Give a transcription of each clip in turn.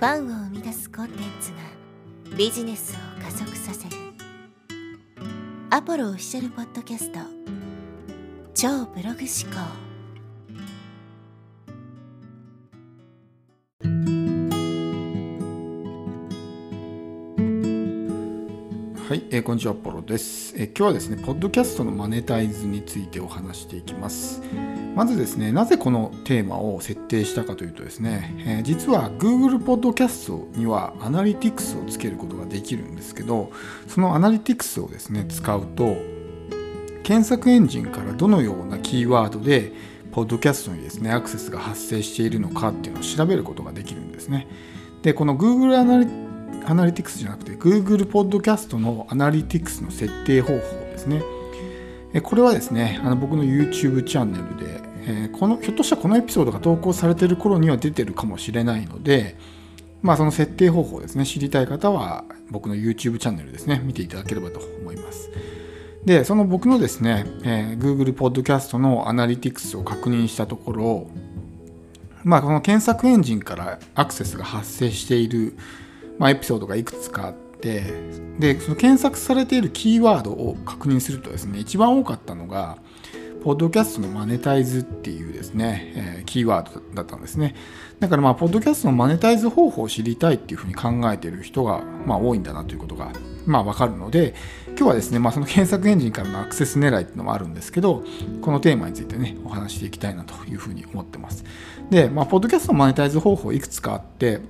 ファンを生み出すコンテンツがビジネスを加速させる。アポロオフィシャルポッドキャスト。超ブログ思考。はい、えー、こんにちは、ポロです、えー、今日はですね、ポッドキャストのマネタイズについてお話していきます。まずですね、なぜこのテーマを設定したかというとですね、えー、実は Google Podcast にはアナリティクスをつけることができるんですけど、そのアナリティクスをですね、使うと、検索エンジンからどのようなキーワードで、ポッドキャストにですね、アクセスが発生しているのかっていうのを調べることができるんですね。で、この Google アナリアナリティクスじゃなくて Google Podcast のアナリティクスの設定方法ですね。これはですね、あの僕の YouTube チャンネルで、え、このひょっとしたらこのエピソードが投稿されている頃には出てるかもしれないので、まあ、その設定方法ですね、知りたい方は僕の YouTube チャンネルですね、見ていただければと思います。で、その僕のですね、えー、Google Podcast のアナリティクスを確認したところ、まあ、この検索エンジンからアクセスが発生している、まあ、エピソードがいくつかあって、で、その検索されているキーワードを確認するとですね、一番多かったのが、ポッドキャストのマネタイズっていうですね、えー、キーワードだったんですね。だからまあ、ポッドキャストのマネタイズ方法を知りたいっていうふうに考えている人が、まあ、多いんだなということが、まあ、わかるので、今日はですね、まあ、その検索エンジンからのアクセス狙いっていうのもあるんですけど、このテーマについてね、お話していきたいなというふうに思ってます。で、まあ、ポッドキャストのマネタイズ方法いくつかあって、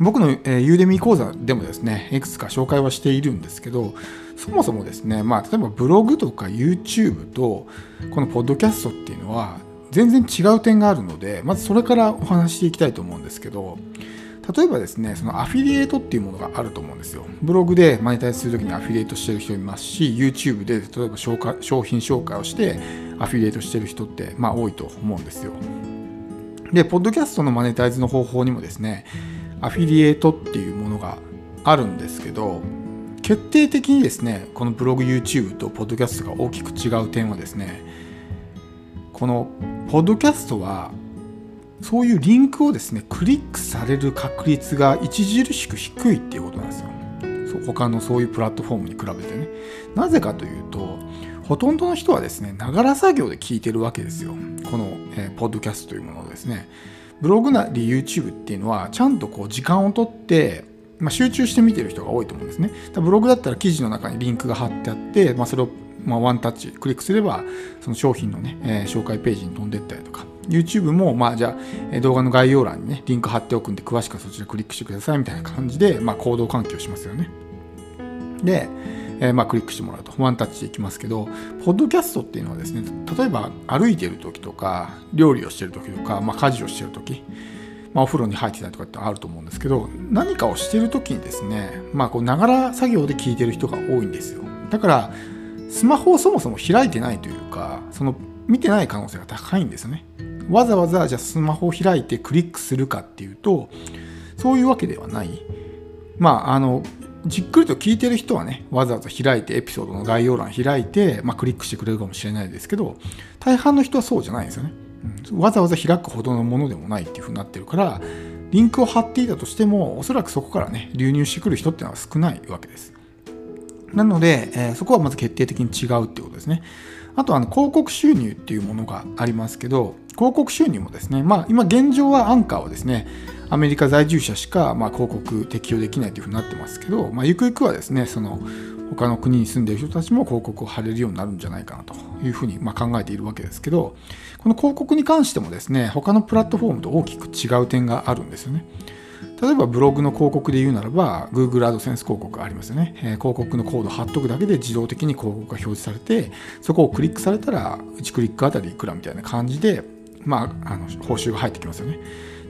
僕の、えー、ユーデミー講座でもですね、いくつか紹介はしているんですけど、そもそもですね、まあ、例えばブログとか YouTube とこのポッドキャストっていうのは全然違う点があるので、まずそれからお話していきたいと思うんですけど、例えばですね、そのアフィリエイトっていうものがあると思うんですよ。ブログでマネタイズするときにアフィリエイトしてる人いますし、YouTube で例えば商品紹介をしてアフィリエイトしてる人ってまあ多いと思うんですよ。で、ポッドキャストのマネタイズの方法にもですね、アフィリエイトっていうものがあるんですけど決定的にですねこのブログ YouTube とポッドキャストが大きく違う点はですねこのポッドキャストはそういうリンクをですねクリックされる確率が著しく低いっていうことなんですよ。他のそういうプラットフォームに比べてね。なぜかというとほとんどの人はですねながら作業で聞いてるわけですよ。この、えー、ポッドキャストというものをですね。ブログなり YouTube っていうのはちゃんとこう時間をとって、まあ、集中して見てる人が多いと思うんですね。ブログだったら記事の中にリンクが貼ってあって、まあ、それをまあワンタッチクリックすればその商品のね、えー、紹介ページに飛んでったりとか YouTube もまあじゃあ動画の概要欄にねリンク貼っておくんで詳しくはそちらクリックしてくださいみたいな感じで、まあ、行動喚起をしますよね。でえー、まあ、クリックしてもらうと。ワンタッチでいきますけどポッドキャストっていうのはですね例えば歩いてる時とか料理をしてる時とか、まあ、家事をしてる時まあ、お風呂に入ってたりとかってあると思うんですけど何かをしてる時にですねまあこうながら作業で聞いてる人が多いんですよ。だからスマホをそもそも開いてないというかその見てない可能性が高いんですよね。わざわざじゃあスマホを開いてクリックするかっていうとそういうわけではない。まああのじっくりと聞いてる人はね、わざわざ開いてエピソードの概要欄開いて、まあ、クリックしてくれるかもしれないですけど、大半の人はそうじゃないんですよね。うん、わざわざ開くほどのものでもないっていうふうになってるから、リンクを貼っていたとしても、おそらくそこからね、流入してくる人っていうのは少ないわけです。なので、えー、そこはまず決定的に違うってことですね。あとあの広告収入っていうものがありますけど、広告収入もですね、まあ今現状はアンカーはですね、アメリカ在住者しか、ま、広告適用できないというふうになってますけど、まあ、ゆくゆくはですねその他の国に住んでいる人たちも広告を貼れるようになるんじゃないかなというふうにま考えているわけですけどこの広告に関してもですね他のプラットフォームと大きく違う点があるんですよね。例えばブログの広告で言うならば Google AdSense 広告ありますよね、えー、広告のコードを貼っとくだけで自動的に広告が表示されてそこをクリックされたら1クリックあたりいくらみたいな感じで、まあ、あの報酬が入ってきますよね。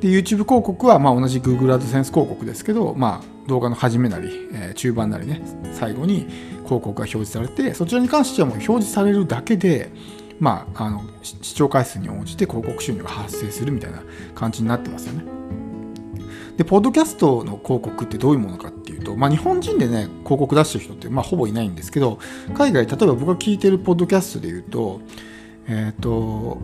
で YouTube 広告はまあ同じ Google AdSense 広告ですけど、まあ、動画の始めなり、えー、中盤なりね最後に広告が表示されてそちらに関してはもう表示されるだけで、まあ、あの視聴回数に応じて広告収入が発生するみたいな感じになってますよね。で、ポッドキャストの広告ってどういうものかっていうと、まあ、日本人でね、広告出してる人って、まあ、ほぼいないんですけど、海外、例えば僕が聞いてるポッドキャストで言うと、えっ、ー、と、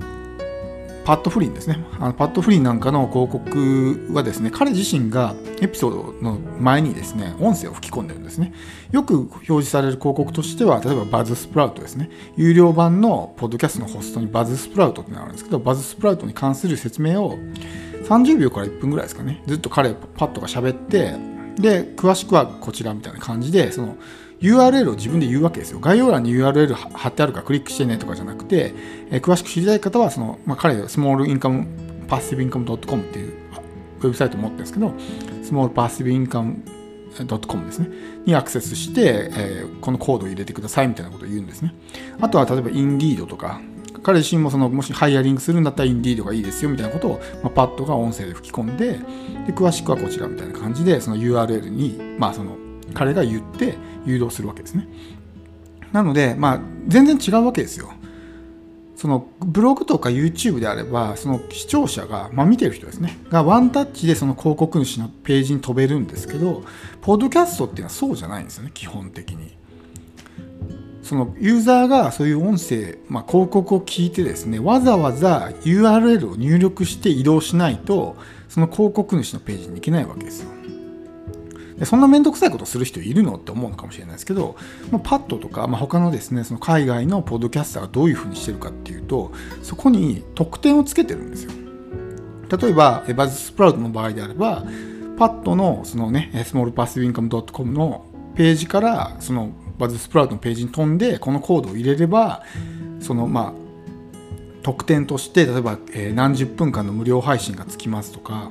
パッドフリンですね。あのパッドフリンなんかの広告はですね彼自身がエピソードの前にですね音声を吹き込んでるんですね。よく表示される広告としては例えばバズスプラウトですね。有料版のポッドキャストのホストにバズスプラウトってのがあるんですけどバズスプラウトに関する説明を30秒から1分ぐらいですかねずっと彼パッドが喋ってで詳しくはこちらみたいな感じでその URL を自分で言うわけですよ。概要欄に URL 貼ってあるからクリックしてねとかじゃなくて、えー、詳しく知りたい方は、その、まあ、彼、スモールインカム、パッシブインカム .com っていうウェブサイトを持ってるんですけど、スモールパッシブインカム .com ですね。にアクセスして、えー、このコードを入れてくださいみたいなことを言うんですね。あとは、例えば、インディードとか、彼自身もそのもしハイヤリングするんだったらインディードがいいですよみたいなことを、まあ、パッドが音声で吹き込んでで詳しくはこちらみたいな感じでその URL に、まあ、その彼が言って誘導するわけですね。なので、まあ、全然違うわけですよ。そのブログとか YouTube であればその視聴者が、まあ、見てる人ですねがワンタッチでその広告主のページに飛べるんですけどポッドキャストっていうのはそうじゃないんですよね基本的に。そのユーザーがそういう音声、まあ、広告を聞いてですねわざわざ URL を入力して移動しないとその広告主のページに行けないわけですよ。でそんな面倒くさいことする人いるのって思うのかもしれないですけど、まあ、パッドとか、まあ、他のですねその海外のポッドキャスターがどういうふうにしてるかっていうとそこに特典をつけてるんですよ例えばバズスプラウトの場合であればパッドのそのねスモールパスウィンカム .com のページからそのバズスプラウトのページに飛んでこのコードを入れればそのまあ特典として例えば、え何十分間の無料配信がつきますとか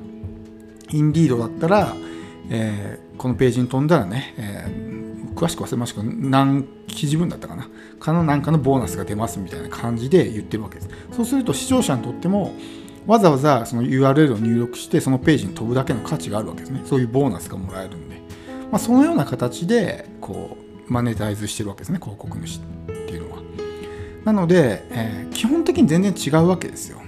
インディードだったら、えー、このページに飛んだらね、えー、詳しく忘れましたけど何記事分だったかな？かのなんかのボーナスが出ますみたいな感じで言ってるわけです。そうすると視聴者にとってもわざわざその URL を入力してそのページに飛ぶだけの価値があるわけですね。そういうボーナスがもらえるんで、まあ、そのような形でこうマネタイズしてるわけですね広告主っていうのは。なので、えー、基本的に全然違うわけですよ。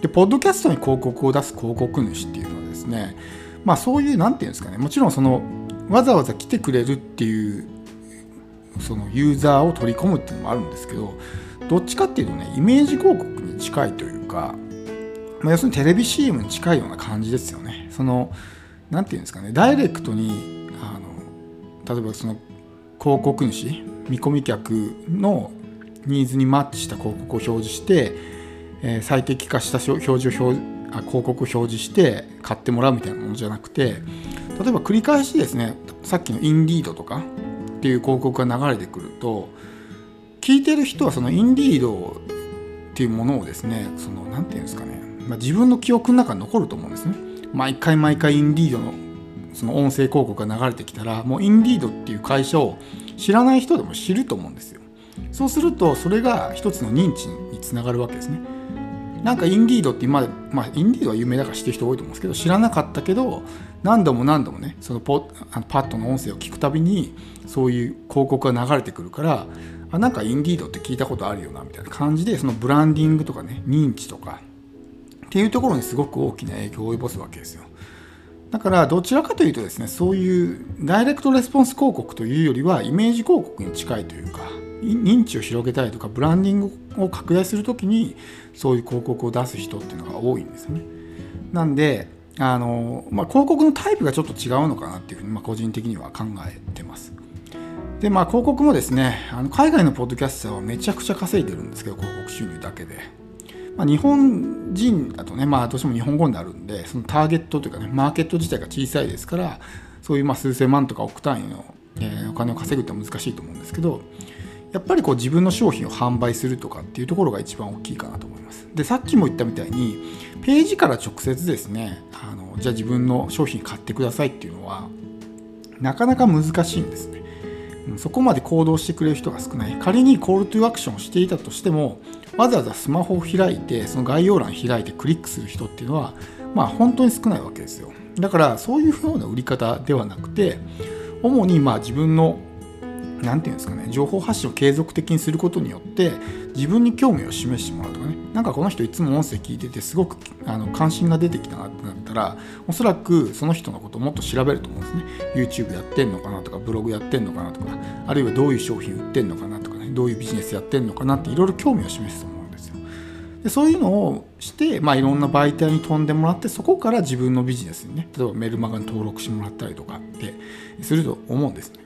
でポッドキャストに広告を出す広告主っていうのはですねまあそういう何て言うんですかねもちろんそのわざわざ来てくれるっていうそのユーザーを取り込むっていうのもあるんですけどどっちかっていうとねイメージ広告に近いというか、まあ、要するにテレビ CM に近いような感じですよね。その何て言うんですかねダイレクトにあの例えばその広告主見込み客のニーズにマッチした広告を表示して、え、最適化した表示を表あ広告を表示して買ってもらうみたいなものじゃなくて例えば繰り返しですねさっきのインディードとかっていう広告が流れてくると聞いてる人はそのインディードっていうものをですねその何て言うんですかね、まあ、自分の記憶の中に残ると思うんですね。毎回毎回インディードのその音声広告が流れてきたらもうインディードっていう会社を知らない人でも知ると思うんですよ。そうするとそれが一つの認知につながるわけですね。なんかインディードって今まで、まあインディードは有名だから知ってる人多いと思うんですけど知らなかったけど何度も何度もねそのポあのパッドの音声を聞くたびにそういう広告が流れてくるからあなんかインディードって聞いたことあるよなみたいな感じでそのブランディングとかね認知とかっていうところにすごく大きな影響を及ぼすわけですよ。だからどちらかというとですねそういうダイレクトレスポンス広告というよりはイメージ広告に近いというか認知を広げたいとかブランディングを拡大する時にそういう広告を出す人っていうのが多いんですよね。なんであの、まあ、広告のタイプがちょっと違うのかなっていうふうに、まあ、個人的には考えてます。でまあ広告もですねあの海外のポッドキャスターはめちゃくちゃ稼いでるんですけど広告収入だけで。まあ、日本人だとね、まあ、どうしても日本語になるんでそのターゲットというかねマーケット自体が小さいですからそういうまあ数千万とか億単位の、えー、お金を稼ぐって難しいと思うんですけどやっぱりこう自分の商品を販売するとかっていうところが一番大きいかなと思います。でさっきも言ったみたいにページから直接ですねあのじゃあ自分の商品買ってくださいっていうのはなかなか難しいんですね。そこまで行動してくれる人が少ない。仮にコールトゥーアクションをしていたとしてもわざわざスマホを開いてその概要欄開いてクリックする人っていうのはまあ本当に少ないわけですよ。だからそういうふうな売り方ではなくて主にまあ自分の何て言うんですかね情報発信を継続的にすることによって自分に興味を示してもらうとかね。なんかこの人いつも音声聞いててすごくあの関心が出てきたなってなったらおそらくその人のことをもっと調べると思うんですね。YouTube やってんのかなとかブログやってんのかなとかあるいはどういう商品売ってんのかなとかねどういうビジネスやってんのかなっていろいろ興味を示すと思うんですよ。でそういうのをして、まあ、いろんな媒体に飛んでもらってそこから自分のビジネスにね例えばメルマガに登録してもらったりとかってすると思うんですね。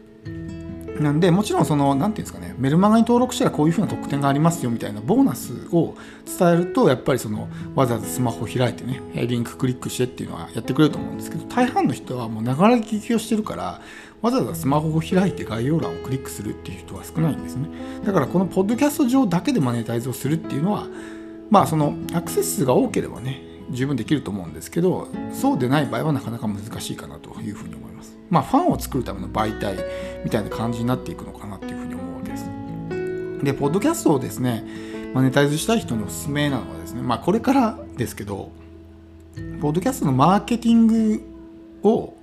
なんでもちろんその何て言うんですかねメルマガに登録したらこういうふうな特典がありますよみたいなボーナスを伝えるとやっぱりそのわざわざスマホを開いてねリンククリックしてっていうのはやってくれると思うんですけど大半の人はもうながら聞きをしてるからわざわざスマホを開いて概要欄をクリックするっていう人は少ないんですね。だからこのポッドキャスト上だけでマネタイズをするっていうのはまあそのアクセス数が多ければね十分できると思うんですけどそうでない場合はなかなか難しいかなというふうに思います。まあファンを作るための媒体みたいな感じになっていくのかなっていうふうに思うわけです。でポッドキャストをですねマネタイズしたい人におすすめなのはですねまあこれからですけどポッドキャストのマーケティングを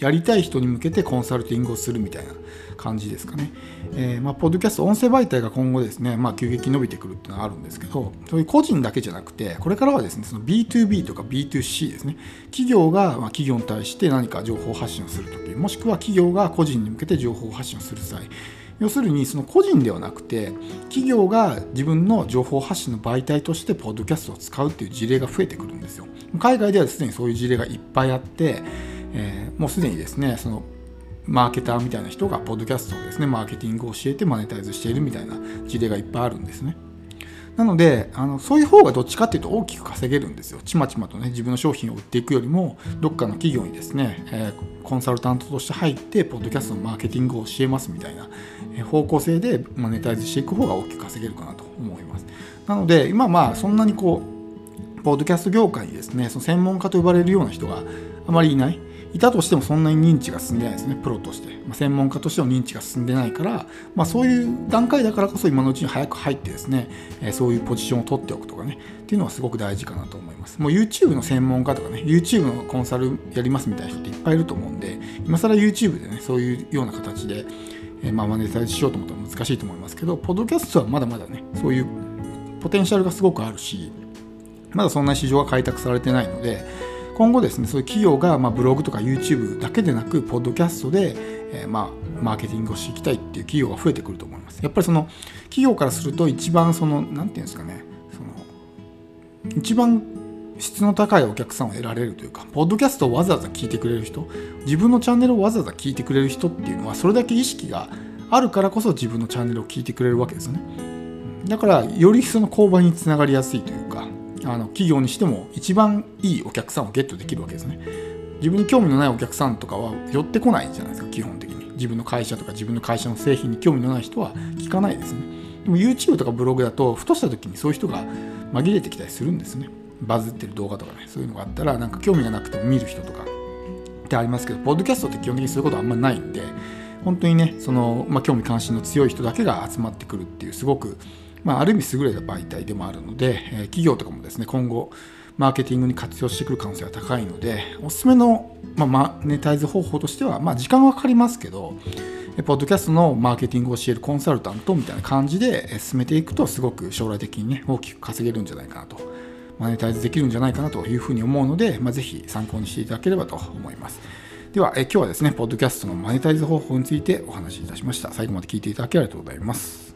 やりたい人に向けてコンサルティングをするみたいな感じですかね。えー、まあ、ポッドキャスト、音声媒体が今後ですね、まあ、急激に伸びてくるっていうのはあるんですけど、そういう個人だけじゃなくて、これからはですね、その B2B とか B2C ですね、企業がま企業に対して何か情報発信をするとき、もしくは企業が個人に向けて情報発信をする際、要するにその個人ではなくて企業が自分の情報発信の媒体としてポッドキャストを使うっていう事例が増えてくるんですよ海外ではすでにそういう事例がいっぱいあってえー、もうすでにですねそのマーケターみたいな人がポッドキャストをですねマーケティングを教えてマネタイズしているみたいな事例がいっぱいあるんですね。なのであのそういう方がどっちかっていうと大きく稼げるんですよ。ちまちまとね自分の商品を売っていくよりもどっかの企業にですね、えー、コンサルタントとして入ってポッドキャストのマーケティングを教えますみたいな方向性でマネタイズしていく方が大きく稼げるかなと思います。なので今まあそんなにこうポッドキャスト業界にですねその専門家と呼ばれるような人があまりいない。いたとしてもそんなに認知が進んでないですねプロとして、まあ、専門家としての認知が進んでないから、まあ、そういう段階だからこそ今のうちに早く入ってですね、えー、そういうポジションを取っておくとかねっていうのはすごく大事かなと思います。もう YouTube の専門家とかね YouTube のコンサルやりますみたいな人っていっぱいいると思うんで今更 YouTube でねそういうような形で、えー、まあマネタイズしようと思ったら難しいと思いますけどポッドキャストはまだまだねそういうポテンシャルがすごくあるしまだそんな市場が開拓されてないので今後ですねそういう企業がまブログとか YouTube だけでなくポッドキャストで、えー、まあマーケティングをしていきたいっていう企業が増えてくると思いますやっぱりその企業からすると一番その何て言うんですかねその一番質の高いお客さんを得られるというか、ポッドキャストをわざわざ聞いてくれる人、自分のチャンネルをわざわざ聞いてくれる人っていうのは、それだけ意識があるからこそ自分のチャンネルを聞いてくれるわけですよね。だから、よりその購買につながりやすいというか、あの企業にしても一番いいお客さんをゲットできるわけですね。自分に興味のないお客さんとかは寄ってこないじゃないですか基本的に。自分の会社とか自分の会社の製品に興味のない人は聞かないですね。でも YouTube とかブログだとふとした時にそういう人が紛れてきたりするんですね。バズってる動画とかねそういうのがあったらなんか興味がなくても見る人とか。ってありますけどポッドキャストって基本的にそういうことはあんまりないんで本当にねその、まあ、興味関心の強い人だけが集まってくるっていうすごくまあ、ある意味優れた媒体でもあるので、え企業とかもですね今後マーケティングに活用してくる可能性が高いのでおすすめの、まあ、マネタイズ方法としては、まあ、時間はかかりますけどポッドキャストのマーケティングを教えるコンサルタントみたいな感じで進めていくとすごく将来的にね大きく稼げるんじゃないかなとマネタイズできるんじゃないかなというふうに思うので、まあ、ぜひ参考にしていただければと思います。ではえ今日はですねポッドキャストのマネタイズ方法についてお話しいたしました。最後まで聞いていただきありがとうございます。